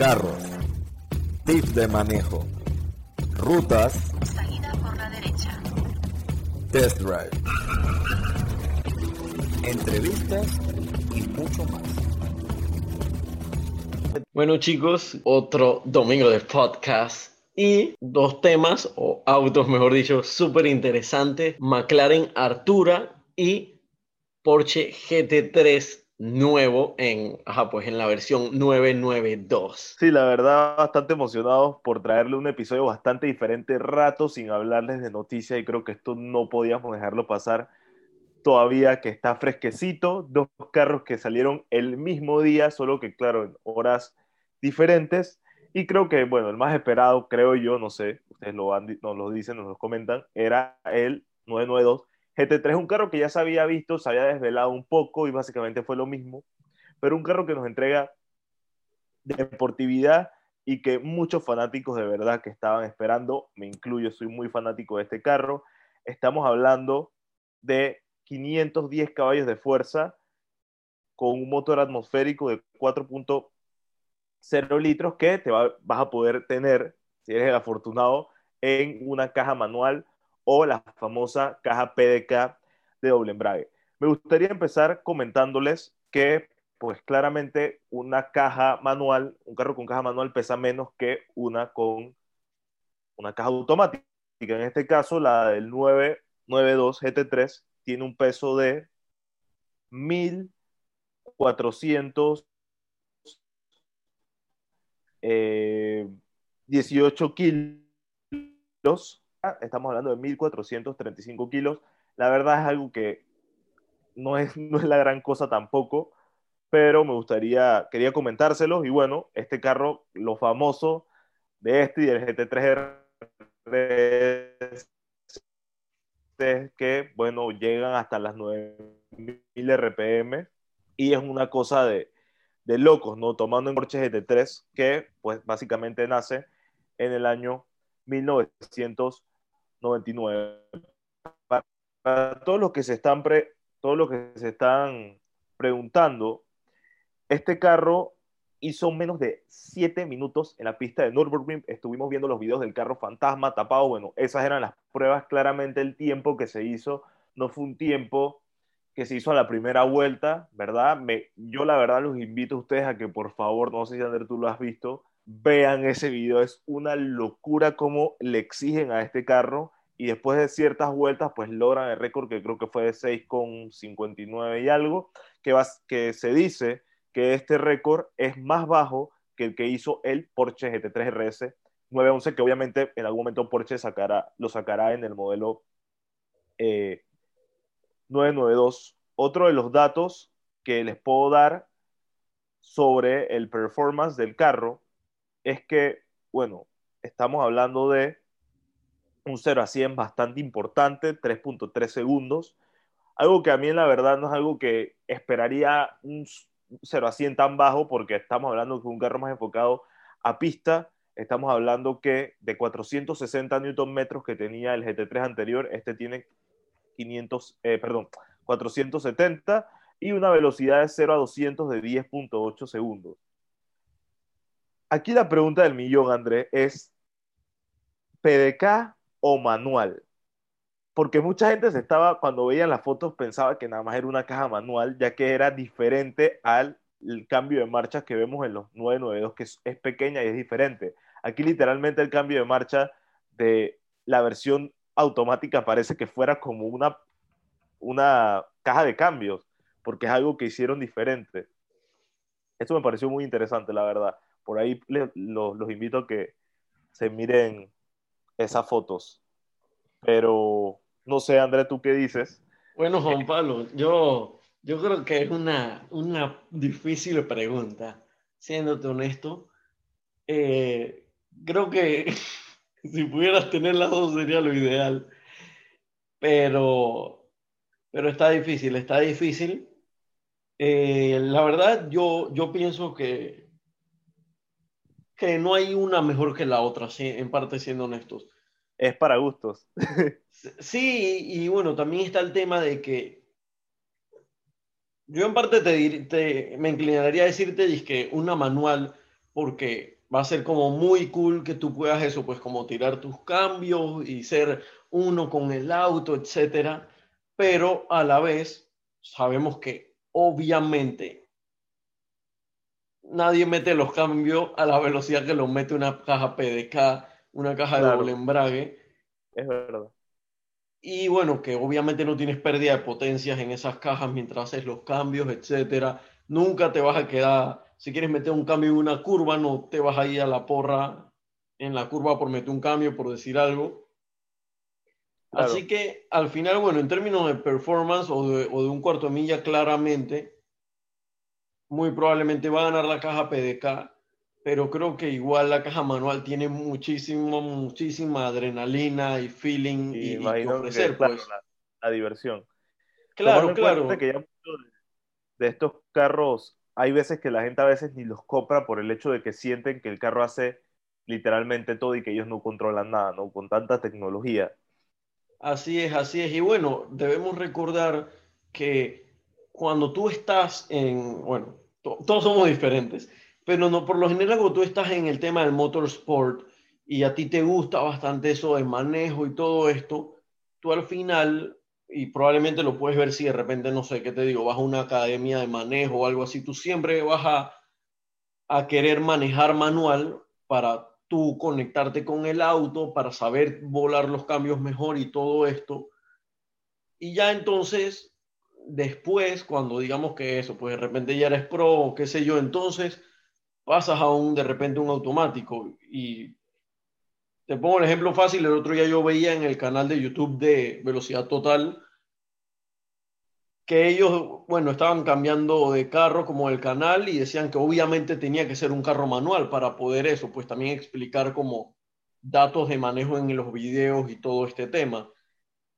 carros, tips de manejo, rutas, Salida por la derecha. test drive, entrevistas y mucho más. Bueno chicos, otro domingo de podcast y dos temas, o autos mejor dicho, súper interesantes. McLaren Artura y Porsche GT3 nuevo en, ajá, pues en la versión 992. Sí, la verdad, bastante emocionados por traerle un episodio bastante diferente, rato sin hablarles de noticias y creo que esto no podíamos dejarlo pasar todavía que está fresquecito, dos carros que salieron el mismo día, solo que claro, en horas diferentes y creo que, bueno, el más esperado, creo yo, no sé, ustedes lo han, nos lo dicen, nos lo comentan, era el 992 GT3, un carro que ya se había visto, se había desvelado un poco y básicamente fue lo mismo, pero un carro que nos entrega deportividad y que muchos fanáticos de verdad que estaban esperando, me incluyo, soy muy fanático de este carro, estamos hablando de 510 caballos de fuerza con un motor atmosférico de 4.0 litros que te va, vas a poder tener, si eres el afortunado, en una caja manual o la famosa caja PDK de doble embrague. Me gustaría empezar comentándoles que, pues claramente, una caja manual, un carro con caja manual pesa menos que una con una caja automática. En este caso, la del 992 GT3 tiene un peso de 1400 eh, 18 kilos. Estamos hablando de 1435 kilos. La verdad es algo que no es, no es la gran cosa tampoco, pero me gustaría, quería comentárselos. Y bueno, este carro, lo famoso de este y del GT3 es que, bueno, llegan hasta las 9000 RPM y es una cosa de, de locos, ¿no? Tomando en Porsche GT3, que pues básicamente nace en el año 1999. Para, todos los que se están pre, todos los que se están preguntando, este carro hizo menos de 7 minutos en la pista de Nürburgring. Estuvimos viendo los videos del carro fantasma tapado. Bueno, esas eran las pruebas. Claramente el tiempo que se hizo no fue un tiempo que se hizo a la primera vuelta, ¿verdad? Me, yo la verdad los invito a ustedes a que por favor, no sé si Ander tú lo has visto, vean ese video. Es una locura cómo le exigen a este carro y después de ciertas vueltas pues logran el récord que creo que fue de 6,59 y algo, que, va, que se dice que este récord es más bajo que el que hizo el Porsche GT3 RS 911, que obviamente en algún momento Porsche sacará, lo sacará en el modelo eh, 992. Otro de los datos que les puedo dar sobre el performance del carro es que, bueno, estamos hablando de un 0 a 100 bastante importante, 3.3 segundos. Algo que a mí, la verdad, no es algo que esperaría un 0 a 100 tan bajo, porque estamos hablando de un carro más enfocado a pista. Estamos hablando que de 460 Nm que tenía el GT3 anterior, este tiene 500, eh, perdón, 470 y una velocidad de 0 a 200 de 10.8 segundos. Aquí la pregunta del millón, André, es PDK o manual. Porque mucha gente se estaba, cuando veían las fotos, pensaba que nada más era una caja manual, ya que era diferente al cambio de marcha que vemos en los 992, que es, pequeña y es diferente. Aquí literalmente el cambio de marcha de la versión automática parece que fuera como una, una caja de cambios, porque es algo que hicieron diferente. Esto me pareció muy interesante, la verdad. Por ahí les, los, los invito a que se miren esas fotos. Pero no sé, André, ¿tú qué dices? Bueno, Juan Pablo, yo, yo creo que es una, una difícil pregunta, siéndote honesto. Eh, creo que si pudieras tener las dos sería lo ideal, pero, pero está difícil, está difícil. Eh, la verdad, yo, yo pienso que, que no hay una mejor que la otra, sí, en parte siendo honestos. Es para gustos. Sí, y bueno, también está el tema de que yo en parte te, te me inclinaría a decirte que una manual porque va a ser como muy cool que tú puedas eso, pues como tirar tus cambios y ser uno con el auto, etcétera, pero a la vez sabemos que obviamente nadie mete los cambios a la velocidad que los mete una caja PDK, una caja de doble embrague. Es verdad. Y bueno, que obviamente no tienes pérdida de potencias en esas cajas mientras haces los cambios, etcétera. Nunca te vas a quedar, si quieres meter un cambio en una curva, no te vas a ir a la porra en la curva por meter un cambio, por decir algo. Claro. Así que al final, bueno, en términos de performance o de, o de un cuarto de milla, claramente, muy probablemente va a ganar la caja PDK, pero creo que igual la caja manual tiene muchísimo, muchísima adrenalina y feeling y, Y y ofrecer, que, claro, pues. la, la diversión. Claro, claro. que ya de, estos carros, hay veces que la gente a veces ni los compra por el hecho de que sienten que el carro hace literalmente todo y que ellos no controlan nada, ¿no? Con tanta tecnología. Así es, así es. Y bueno, debemos recordar que cuando tú estás en, bueno, todos somos diferentes, pero no, por lo general cuando tú estás en el tema del motorsport y a ti te gusta bastante eso de manejo y todo esto, tú al final, y probablemente lo puedes ver si de repente, no sé qué te digo, vas a una academia de manejo o algo así, tú siempre vas a, a querer manejar manual para tú conectarte con el auto, para saber volar los cambios mejor y todo esto. Y ya entonces, después, cuando digamos que eso, pues de repente ya eres pro, qué sé yo, entonces pasas a un, de repente, un automático. Y te pongo el ejemplo fácil, el otro día yo veía en el canal de YouTube de Velocidad Total que ellos, bueno, estaban cambiando de carro como el canal y decían que obviamente tenía que ser un carro manual para poder eso, pues también explicar como datos de manejo en los videos y todo este tema.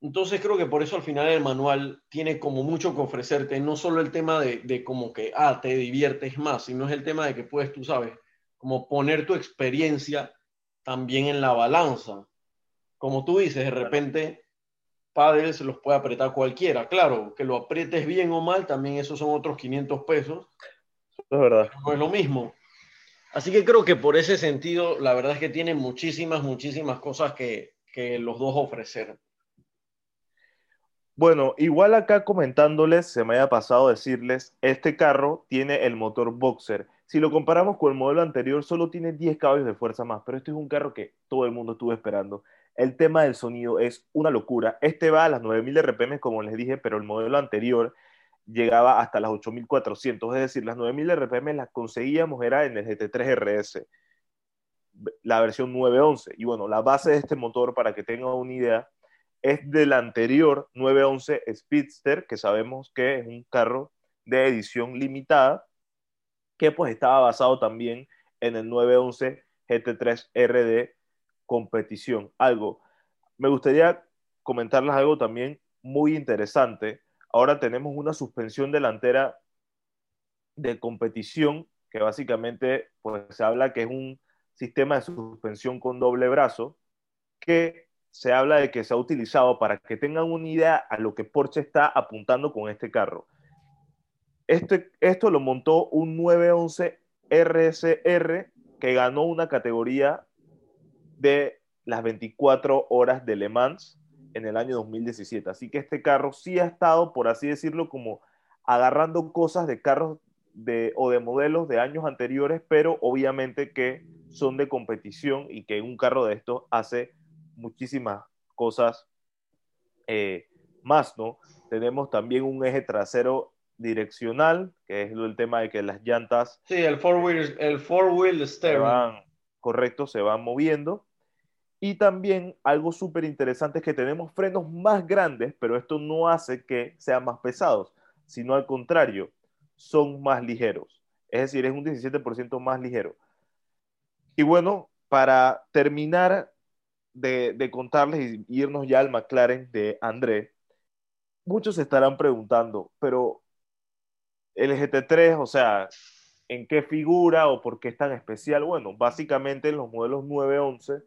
Entonces creo que por eso al final el manual tiene como mucho que ofrecerte, no solo el tema de, de como que, ah, te diviertes más, sino es el tema de que puedes, tú sabes, como poner tu experiencia también en la balanza. Como tú dices, de repente padres los puede apretar cualquiera. Claro, que lo aprietes bien o mal, también esos son otros 500 pesos, Eso es verdad. no es lo mismo. Así que creo que por ese sentido, la verdad es que tienen muchísimas, muchísimas cosas que, que los dos ofrecer. Bueno, igual acá comentándoles, se me haya pasado decirles, este carro tiene el motor Boxer. Si lo comparamos con el modelo anterior, solo tiene 10 caballos de fuerza más, pero este es un carro que todo el mundo estuvo esperando. El tema del sonido es una locura. Este va a las 9000 RPM, como les dije, pero el modelo anterior llegaba hasta las 8400, es decir, las 9000 RPM las conseguíamos era en el GT3 RS, la versión 911. Y bueno, la base de este motor, para que tengan una idea, es del anterior 911 Speedster, que sabemos que es un carro de edición limitada, que pues estaba basado también en el 911 GT3 RD competición. Algo, me gustaría comentarles algo también muy interesante. Ahora tenemos una suspensión delantera de competición, que básicamente pues se habla que es un sistema de suspensión con doble brazo, que se habla de que se ha utilizado para que tengan una idea a lo que Porsche está apuntando con este carro. Este, esto lo montó un 911 RSR que ganó una categoría de las 24 horas de Le Mans en el año 2017. Así que este carro sí ha estado, por así decirlo, como agarrando cosas de carros de, o de modelos de años anteriores, pero obviamente que son de competición y que un carro de estos hace muchísimas cosas eh, más, ¿no? Tenemos también un eje trasero direccional, que es el tema de que las llantas Sí, el four wheel, el four wheel steering. van, correcto, se van moviendo. Y también algo súper interesante es que tenemos frenos más grandes, pero esto no hace que sean más pesados, sino al contrario, son más ligeros. Es decir, es un 17% más ligero. Y bueno, para terminar de, de contarles y irnos ya al McLaren de André, muchos se estarán preguntando, pero el GT3, o sea, ¿en qué figura o por qué es tan especial? Bueno, básicamente los modelos 911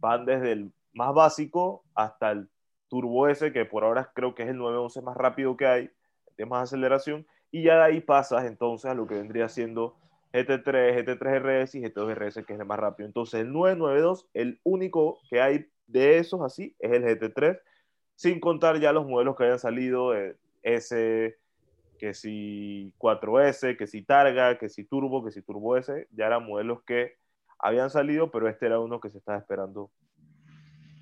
van desde el más básico hasta el Turbo S, que por ahora creo que es el 911 más rápido que hay, de más aceleración, y ya de ahí pasas entonces a lo que vendría siendo GT3, GT3 RS y GT2 RS, que es el más rápido. Entonces, el 992, el único que hay de esos así, es el GT3, sin contar ya los modelos que hayan salido, eh, S, que si 4S, que si Targa, que si Turbo, que si Turbo S, ya eran modelos que habían salido, pero este era uno que se estaba esperando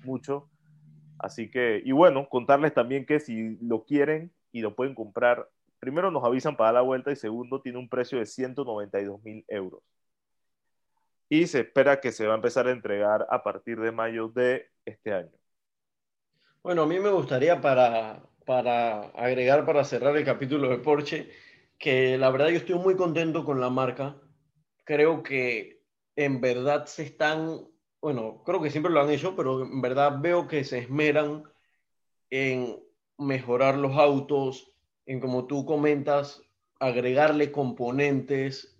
mucho. Así que, y bueno, contarles también que si lo quieren y lo pueden comprar, primero nos avisan para dar la vuelta y segundo tiene un precio de 192 mil euros. Y se espera que se va a empezar a entregar a partir de mayo de este año. Bueno, a mí me gustaría para, para agregar, para cerrar el capítulo de Porsche, que la verdad yo estoy muy contento con la marca. Creo que en verdad se están, bueno, creo que siempre lo han hecho, pero en verdad veo que se esmeran en mejorar los autos, en como tú comentas, agregarle componentes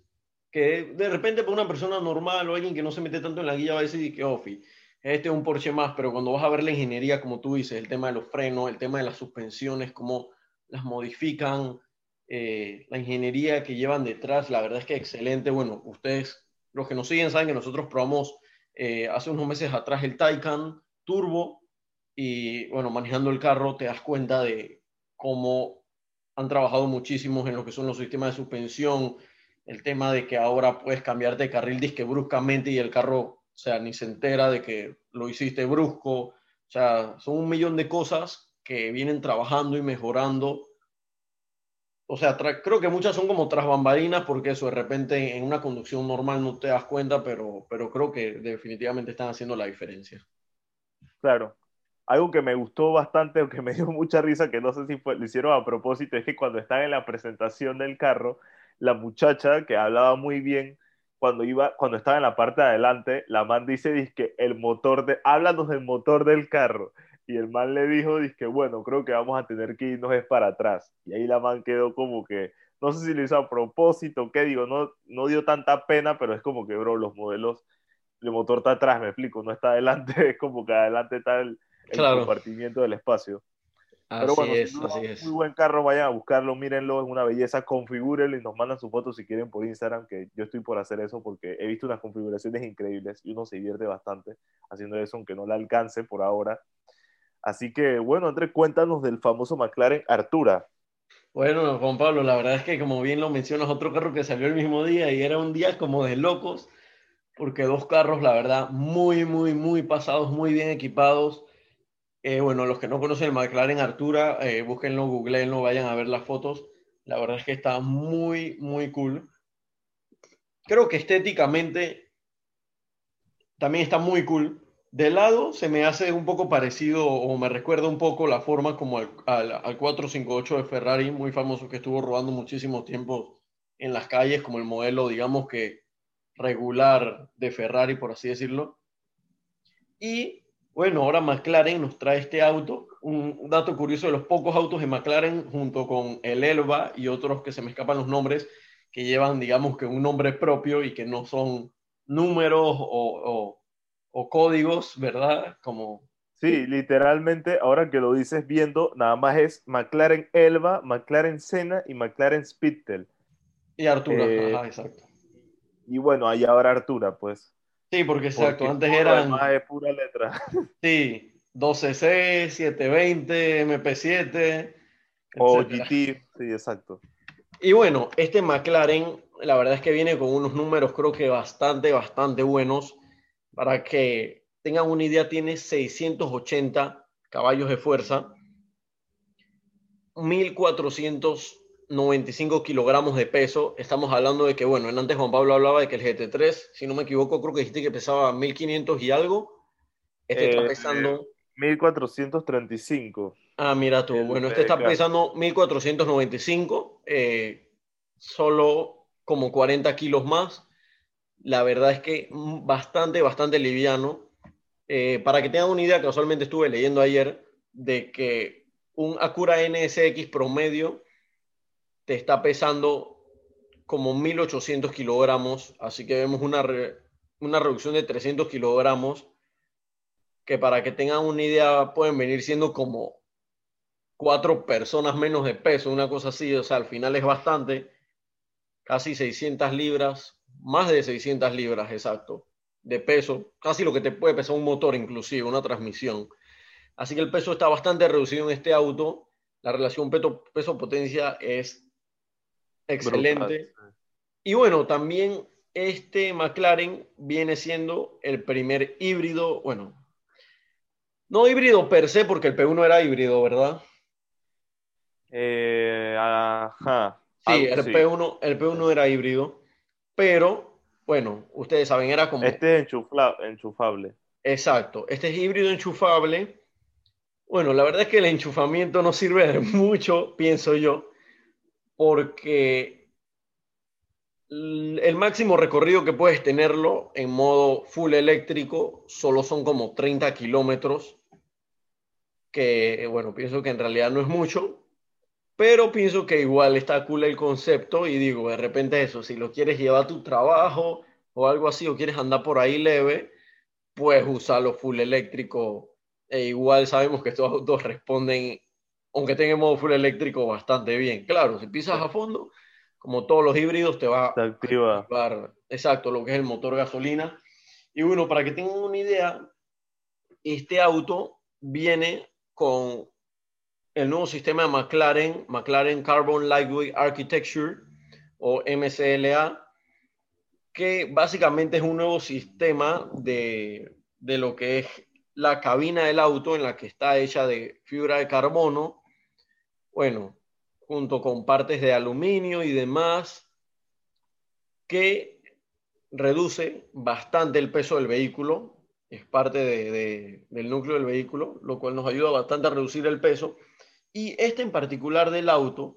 que de repente para una persona normal o alguien que no se mete tanto en la guía va a decir que, Ofi, este es un Porsche más, pero cuando vas a ver la ingeniería, como tú dices, el tema de los frenos, el tema de las suspensiones, cómo las modifican, eh, la ingeniería que llevan detrás, la verdad es que excelente. Bueno, ustedes, los que nos siguen, saben que nosotros probamos eh, hace unos meses atrás el Taycan Turbo y bueno, manejando el carro te das cuenta de cómo han trabajado muchísimo en lo que son los sistemas de suspensión, el tema de que ahora puedes cambiarte de carril disque bruscamente y el carro, o sea, ni se entera de que lo hiciste brusco. O sea, son un millón de cosas que vienen trabajando y mejorando. O sea, creo que muchas son como tras bambalinas porque eso de repente en una conducción normal no te das cuenta, pero, pero creo que definitivamente están haciendo la diferencia. Claro. Algo que me gustó bastante o que me dio mucha risa, que no sé si fue, lo hicieron a propósito, es que cuando están en la presentación del carro, la muchacha que hablaba muy bien, cuando iba, cuando estaba en la parte de adelante, la man dice, dice el motor de, háblanos del motor del carro. Y el man le dijo, dice bueno, creo que vamos a tener que irnos es para atrás. Y ahí la man quedó como que, no sé si lo hizo a propósito, qué digo, no, no dio tanta pena, pero es como que, bro, los modelos, el motor está atrás, me explico, no está adelante, es como que adelante está el, compartimiento del espacio. Pero bueno, es, Muy buen carro, vayan a buscarlo, mírenlo, es una belleza, configúrenlo y nos mandan su foto si quieren por Instagram, que yo estoy por hacer eso porque he visto unas configuraciones increíbles y uno se divierte bastante haciendo eso, aunque no le alcance por ahora. Así que, bueno, Andrés, cuéntanos del famoso McLaren Artura. Bueno, Juan Pablo, la verdad es que como bien lo mencionas, otro carro que salió el mismo día y era un día como de locos, porque dos carros, la verdad, muy, muy, muy pasados, muy bien equipados eh, bueno, los que no conocen el McLaren Artura, eh, búsquenlo, googleenlo, vayan a ver las fotos. La verdad es que está muy, muy cool. Creo que estéticamente también está muy cool. De lado se me hace un poco parecido o me recuerda un poco la forma como al, al 458 de Ferrari, muy famoso que estuvo robando muchísimo tiempo en las calles, como el modelo, digamos que regular de Ferrari, por así decirlo. Y bueno, ahora McLaren nos trae este auto. Un dato curioso de los pocos autos de McLaren, junto con el Elba y otros que se me escapan los nombres, que llevan, digamos, que un nombre propio y que no son números o, códigos, ¿verdad? Como... Sí, literalmente, ahora que lo dices viendo, nada más es McLaren Elba, McLaren Senna y McLaren Spittel. Y Artura, eh, ajá, exacto. Y bueno, ahí ahora Artura, pues. Sí, porque exacto, antes eran. Es pura letra. Sí, 12C, 720, MP7. O GT, sí, exacto. Y bueno, este McLaren, la verdad es que viene con unos números, creo que bastante, bastante buenos. Para que tengan una idea, tiene 680 caballos de fuerza, 1400 95 kilogramos de peso. Estamos hablando de que, bueno, antes Juan Pablo hablaba de que el GT3, si no me equivoco, creo que dijiste que pesaba 1500 y algo. Este está eh, pesando. 1435. Ah, mira tú. bueno, este está pesando 1495, eh, solo como 40 kilos más. La verdad es que bastante, bastante liviano. Eh, para que tengan una idea, casualmente estuve leyendo ayer de que un Acura NSX promedio te está pesando como 1800 kilogramos, así que vemos una, una reducción de 300 kilogramos, que para que tengan una idea pueden venir siendo como cuatro personas menos de peso, una cosa así, o sea, al final es bastante, casi 600 libras, más de 600 libras, exacto, de peso, casi lo que te puede pesar un motor inclusive, una transmisión. Así que el peso está bastante reducido en este auto. La relación peso-potencia es excelente. Brutal. Y bueno, también este McLaren viene siendo el primer híbrido, bueno, no híbrido per se, porque el P1 era híbrido, ¿verdad? Eh, ajá. Sí, el así. P1, el P1 era híbrido, pero bueno, ustedes saben, era como... Este es enchufla- enchufable. Exacto, este es híbrido enchufable. Bueno, la verdad es que el enchufamiento no sirve de mucho, pienso yo, porque el máximo recorrido que puedes tenerlo en modo full eléctrico solo son como 30 kilómetros, que bueno, pienso que en realidad no es mucho, pero pienso que igual está cool el concepto y digo, de repente eso, si lo quieres llevar a tu trabajo o algo así, o quieres andar por ahí leve, puedes usarlo full eléctrico. E igual sabemos que estos autos responden, aunque tengan modo full eléctrico, bastante bien. Claro, si pisas a fondo, como todos los híbridos, te va a activar, exacto, lo que es el motor gasolina. Y bueno, para que tengan una idea, este auto viene con el nuevo sistema de McLaren, McLaren Carbon Lightweight Architecture o MCLA, que básicamente es un nuevo sistema de, de lo que es la cabina del auto en la que está hecha de fibra de carbono, bueno, junto con partes de aluminio y demás, que reduce bastante el peso del vehículo, es parte de- de- del núcleo del vehículo, lo cual nos ayuda bastante a reducir el peso. Y este en particular del auto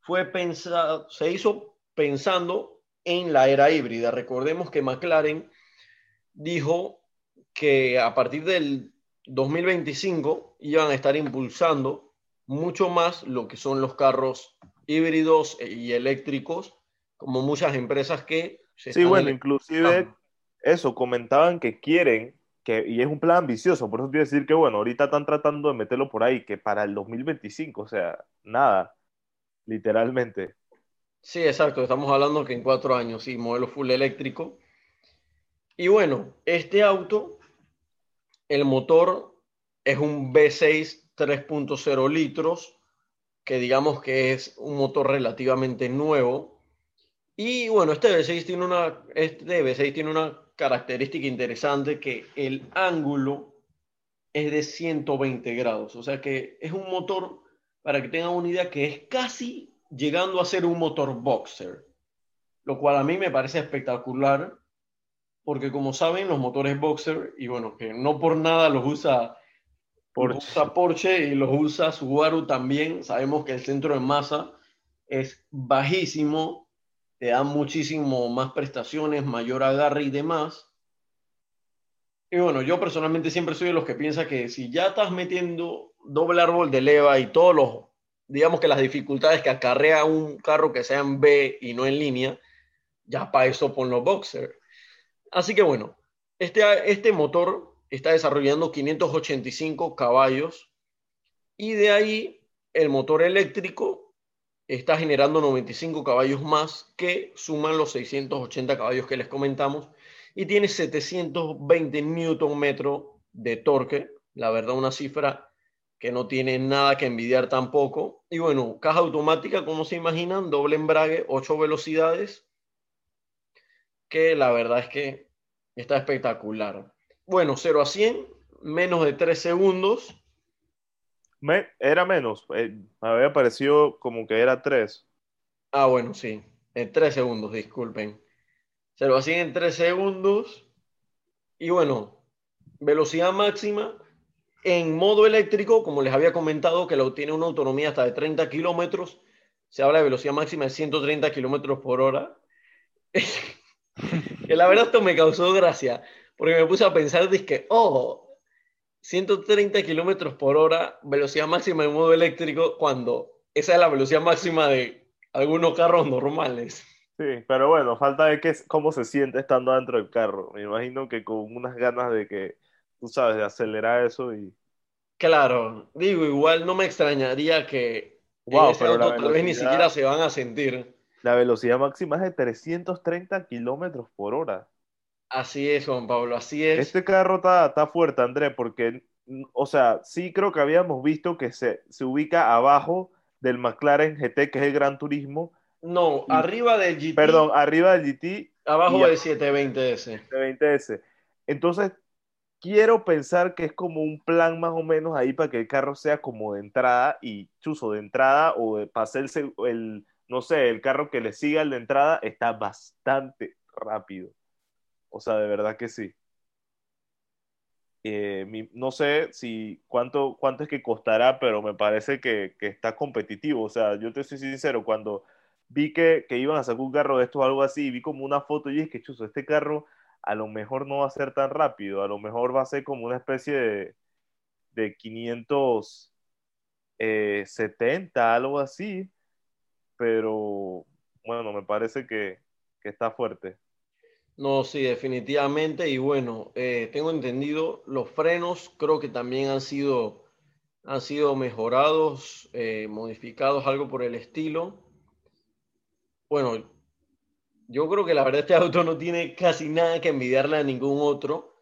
fue pensado, se hizo pensando en la era híbrida. Recordemos que McLaren dijo que a partir del 2025 iban a estar impulsando mucho más lo que son los carros híbridos y eléctricos, como muchas empresas que se Sí, bueno, inclusive eso, comentaban que quieren, que, y es un plan ambicioso, por eso quiero decir que, bueno, ahorita están tratando de meterlo por ahí, que para el 2025, o sea, nada, literalmente. Sí, exacto. Estamos hablando que en cuatro años, sí, modelo full eléctrico. Y bueno, este auto, el motor es un V6 3.0 litros, que digamos que es un motor relativamente nuevo. Y bueno, este V6 tiene una, este V6 tiene una característica interesante que el ángulo es de 120 grados. O sea que es un motor, para que tengan una idea, que es casi llegando a ser un motor boxer. Lo cual a mí me parece espectacular, porque como saben, los motores boxer, y bueno, que no por nada los usa Porsche. Porsche y los usa Subaru también. Sabemos que el centro de masa es bajísimo, te dan muchísimo más prestaciones, mayor agarre y demás. Y bueno, yo personalmente siempre soy de los que piensa que si ya estás metiendo doble árbol de leva y todos los, digamos que las dificultades que acarrea un carro que sea en B y no en línea, ya para eso pon los boxer. Así que bueno, este, este motor está desarrollando 585 caballos y de ahí el motor eléctrico está generando 95 caballos más que suman los 680 caballos que les comentamos y tiene 720 newton metro de torque, la verdad una cifra que no tiene nada que envidiar tampoco. Y bueno, caja automática, como se imaginan, doble embrague, 8 velocidades, que la verdad es que está espectacular. Bueno, 0 a 100, menos de 3 segundos. Me- era menos, eh, me había parecido como que era 3. Ah, bueno, sí, en 3 segundos, disculpen. 0 a 100 en 3 segundos. Y bueno, velocidad máxima en modo eléctrico, como les había comentado, que lo tiene una autonomía hasta de 30 kilómetros. Se habla de velocidad máxima de 130 kilómetros por hora. que la verdad esto me causó gracia, porque me puse a pensar, dizque, oh, 130 kilómetros por hora, velocidad máxima en modo eléctrico, cuando esa es la velocidad máxima de algunos carros normales. Sí, pero bueno, falta de que, cómo se siente estando dentro del carro. Me imagino que con unas ganas de que, tú sabes, de acelerar eso y... Claro, digo, igual no me extrañaría que en Wow, ese pero auto tal vez ni siquiera se van a sentir. La velocidad máxima es de 330 kilómetros por hora. Así es, Juan Pablo, así es. Este carro está, está fuerte, André, porque, o sea, sí creo que habíamos visto que se, se ubica abajo del McLaren GT, que es el Gran Turismo. No, Y- arriba del GT, Perdón, arriba del GT abajo del 720S. 20S. Entonces, quiero pensar que es como un plan más o menos ahí para que el carro sea como de entrada y chuzo de entrada o de para el, el, no sé, el carro que le siga el de entrada está bastante rápido. O sea, de verdad que sí. Eh, no sé si cuánto, cuánto es que costará, pero me parece que, que está competitivo. O sea, yo te soy sincero, cuando vi que, que iban a sacar un carro de esto o algo así, vi como una foto y dije que chuzo, este carro a lo mejor no va a ser tan rápido, a lo mejor va a ser como una especie de, de 570, algo así, pero bueno, me parece que, que está fuerte. No, sí, definitivamente. Y bueno, eh, tengo entendido, los frenos creo que también han sido, han sido mejorados, eh, modificados, algo por el estilo. Bueno, yo creo que la verdad este auto no tiene casi nada que envidiarle a ningún otro.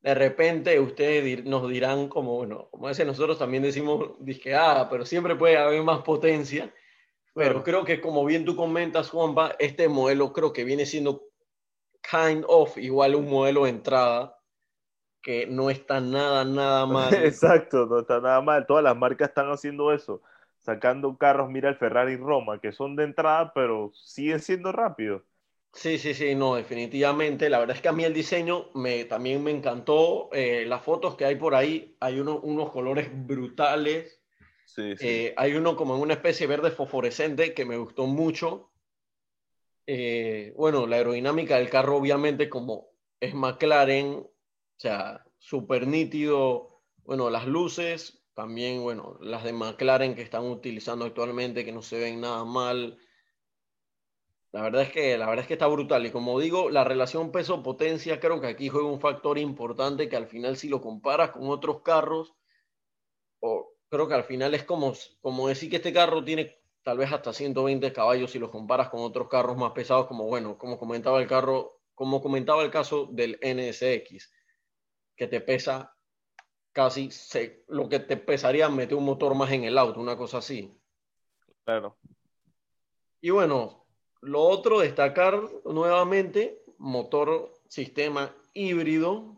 De repente ustedes dir- nos dirán como, bueno, como a veces nosotros también decimos, dizque, ah, pero siempre puede haber más potencia. Pero Claro. creo que como bien tú comentas, Juanpa, este modelo creo que viene siendo kind of igual un modelo de entrada que no está nada, nada mal. Exacto, no está nada mal. Todas las marcas están haciendo eso, sacando carros, mira el Ferrari Roma, que son de entrada, pero siguen siendo rápidos. Sí, sí, sí, no, definitivamente. La verdad es que a mí el diseño me, también me encantó. Eh, las fotos que hay por ahí, hay uno- unos colores brutales. Sí, sí. Eh, hay uno como en una especie verde fosforescente que me gustó mucho. Eh, bueno, la aerodinámica del carro, obviamente, como es McLaren, o sea, súper nítido. Bueno, las luces, también, bueno, las de McLaren que están utilizando actualmente, que no se ven nada mal. La verdad es que, la verdad es que está brutal. Y como digo, la relación peso-potencia creo que aquí juega un factor importante que al final si lo comparas con otros carros, o creo que al final es como, como decir que este carro tiene tal vez hasta 120 caballos si lo comparas con otros carros más pesados, como bueno, como comentaba el carro, como comentaba el caso del NSX, que te pesa casi se- lo que te pesaría meter un motor más en el auto, una cosa así. Claro. Y bueno, lo otro, destacar nuevamente, motor sistema híbrido.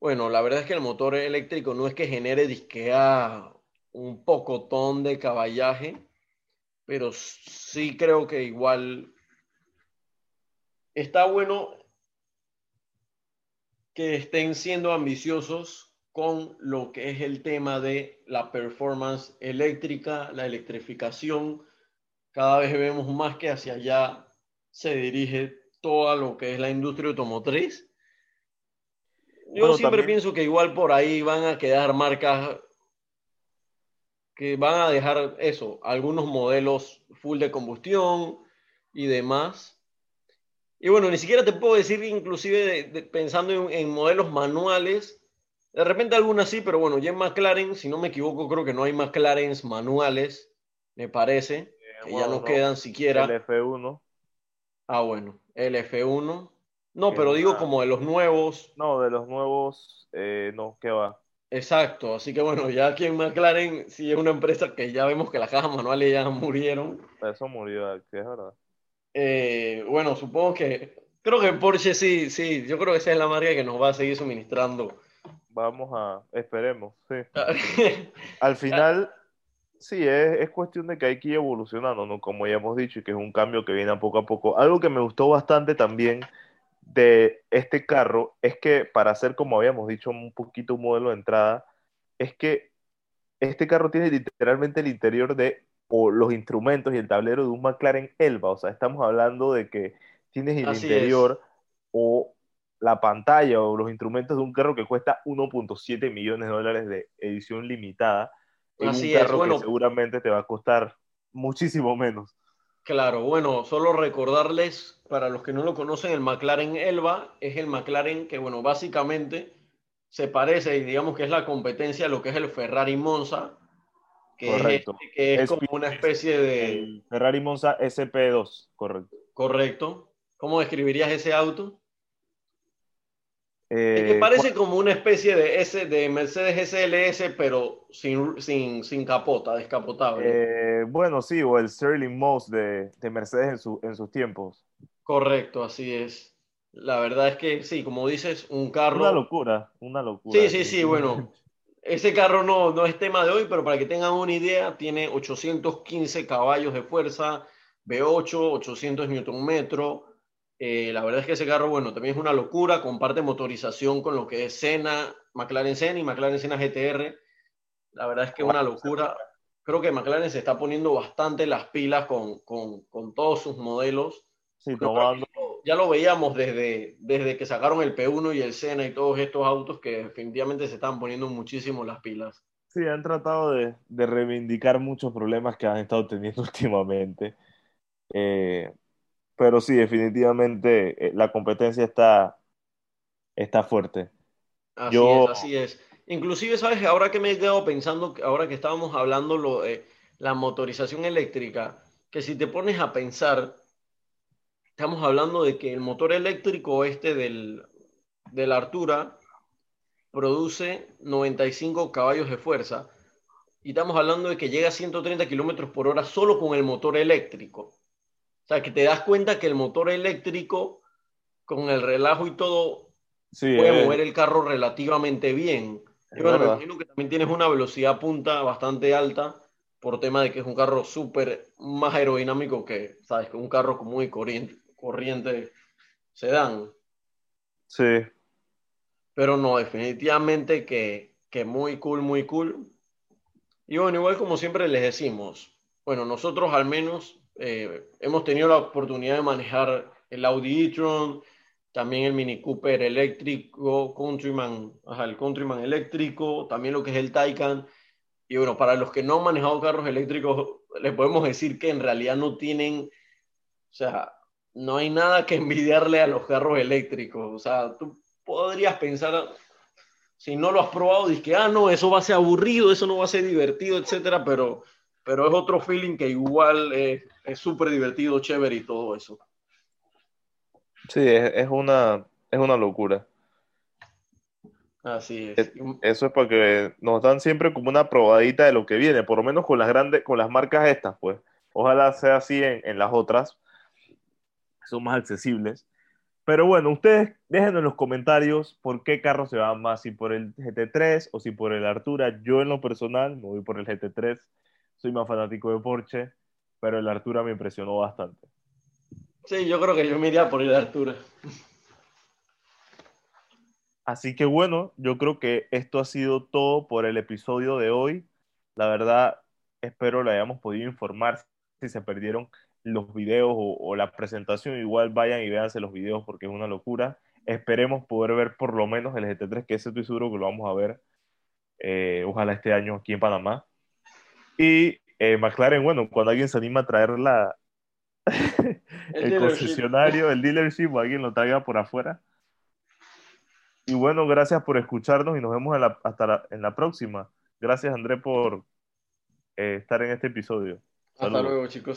Bueno, la verdad es que el motor eléctrico no es que genere disquea un pocotón de caballaje, pero sí creo que igual está bueno que estén siendo ambiciosos con lo que es el tema de la performance eléctrica, la electrificación. Cada vez vemos más que hacia allá se dirige toda lo que es la industria automotriz. Yo Bueno, siempre también- pienso que igual por ahí van a quedar marcas que van a dejar eso, algunos modelos full de combustión y demás. Y bueno, ni siquiera te puedo decir, inclusive de- de- pensando en, en modelos manuales, de repente algunas sí, pero bueno, ya en McLaren, si no me equivoco, creo que no hay McLarens manuales, me parece, que ya no no. quedan siquiera. El F1. Ah, bueno, el F1. No, Que pero digo una- como de los nuevos. No, de los nuevos, eh, no, ¿qué va? Exacto, así que bueno, ya aquí en McLaren sí es una empresa que ya vemos que las cajas manuales ya murieron. Eso murió, es verdad. Eh, bueno, supongo que, creo que Porsche sí, sí, yo creo que esa es la marca que nos va a seguir suministrando. Vamos a, esperemos, sí. Al final, sí, es, es cuestión de que hay que ir evolucionando, ¿no? Como ya hemos dicho, y que es un cambio que viene a poco a poco. Algo que me gustó bastante también de este carro es que para hacer, como habíamos dicho, un poquito un modelo de entrada, es que este carro tiene literalmente el interior de, o los instrumentos y el tablero de un McLaren Elba. O sea, estamos hablando de que tienes el Así es. interior o la pantalla o los instrumentos de un carro que cuesta 1.7 millones de dólares de edición limitada en Así un es, carro bueno. que seguramente te va a costar muchísimo menos. Claro, bueno, solo recordarles, para los que no lo conocen, el McLaren Elba es el McLaren que, bueno, básicamente se parece y digamos que es la competencia a lo que es el Ferrari Monza, que Correcto. es, este, que es Es como una especie de... El Ferrari Monza SP2, correcto. Correcto. ¿Cómo describirías ese auto? Eh, Es que parece como una especie de S de Mercedes SLS, pero sin, sin, sin capota, descapotable. eh, bueno, sí, o el Sterling Moss de, de Mercedes en, su- en sus tiempos. Correcto, así es. La verdad es que sí, como dices, un carro. Una locura, una locura. Sí, sí, sí, bueno. Ese carro no, no es tema de hoy, pero para que tengan una idea, tiene 815 caballos de fuerza, V8, 800 Nm. Eh, la verdad es que ese carro, bueno, también es una locura, comparte motorización con lo que es Senna, McLaren Senna y McLaren Senna GTR. La verdad es que es una locura. Creo que McLaren se está poniendo bastante las pilas con, con, con todos sus modelos. Sí, Ya lo veíamos desde, desde que sacaron el P1 y el Senna y todos estos autos que definitivamente se están poniendo muchísimo las pilas. sí, han tratado de, de reivindicar muchos problemas que han estado teniendo últimamente. Eh, pero sí, definitivamente eh, la competencia está, está fuerte. Así Yo- es, así es. Inclusive, ¿sabes? Ahora que me he quedado pensando, ahora que estábamos hablando lo de la motorización eléctrica, que si te pones a pensar, estamos hablando de que el motor eléctrico este del, del Artura produce 95 caballos de fuerza y estamos hablando de que llega a 130 kilómetros por hora solo con el motor eléctrico. O sea, que te das cuenta que el motor eléctrico, con el relajo y todo, Sí, puede eh, mover el carro relativamente bien. Es Y bueno, me imagino que también tienes una velocidad punta bastante alta por tema de que es un carro súper más aerodinámico que, ¿sabes? Que un carro común y corriente, corriente sedán. sí. Pero no, definitivamente que, que muy cool, muy cool. Y bueno, igual como siempre les decimos, bueno, nosotros al menos eh, hemos tenido la oportunidad de manejar el Audi e-tron, también el Mini Cooper eléctrico, Countryman, el Countryman eléctrico, también lo que es el Taycan. Y bueno, para los que no han manejado carros eléctricos, les podemos decir que en realidad no tienen, o sea, no hay nada que envidiarle a los carros eléctricos. O sea, tú podrías pensar, si no lo has probado, dices que, ah, no, eso va a ser aburrido, eso no va a ser divertido, etcétera, pero, pero es otro feeling que igual es súper divertido, chévere y todo eso. Sí, es, es una, es una locura. Así Es- es. Eso es porque nos dan siempre como una probadita de lo que viene, por lo menos con las grandes, con las marcas estas, pues. Ojalá sea así en, en las otras. Son más accesibles. Pero bueno, ustedes déjenos en los comentarios por qué carro se va más, si por el GT3 o si por el Artura. Yo en lo personal me voy por el GT3. Soy más fanático de Porsche, pero el Artura me impresionó bastante. Sí, yo creo que yo me iría por el Artura. Así que bueno, yo creo que esto ha sido todo por el episodio de hoy. La verdad, espero le hayamos podido informar si se perdieron los videos o, o la presentación. Igual vayan y véanse los videos porque es una locura. Esperemos poder ver por lo menos el GT3, que ese estoy seguro que lo vamos a ver. eh, ojalá este año aquí en Panamá. Y eh, McLaren, bueno, cuando alguien se anima a traer la, El concesionario, el dealership o alguien lo traiga por afuera. Y bueno, gracias por escucharnos y nos vemos en la, hasta la, en la próxima. Gracias, André, por eh, estar en este episodio. Hasta luego, chicos.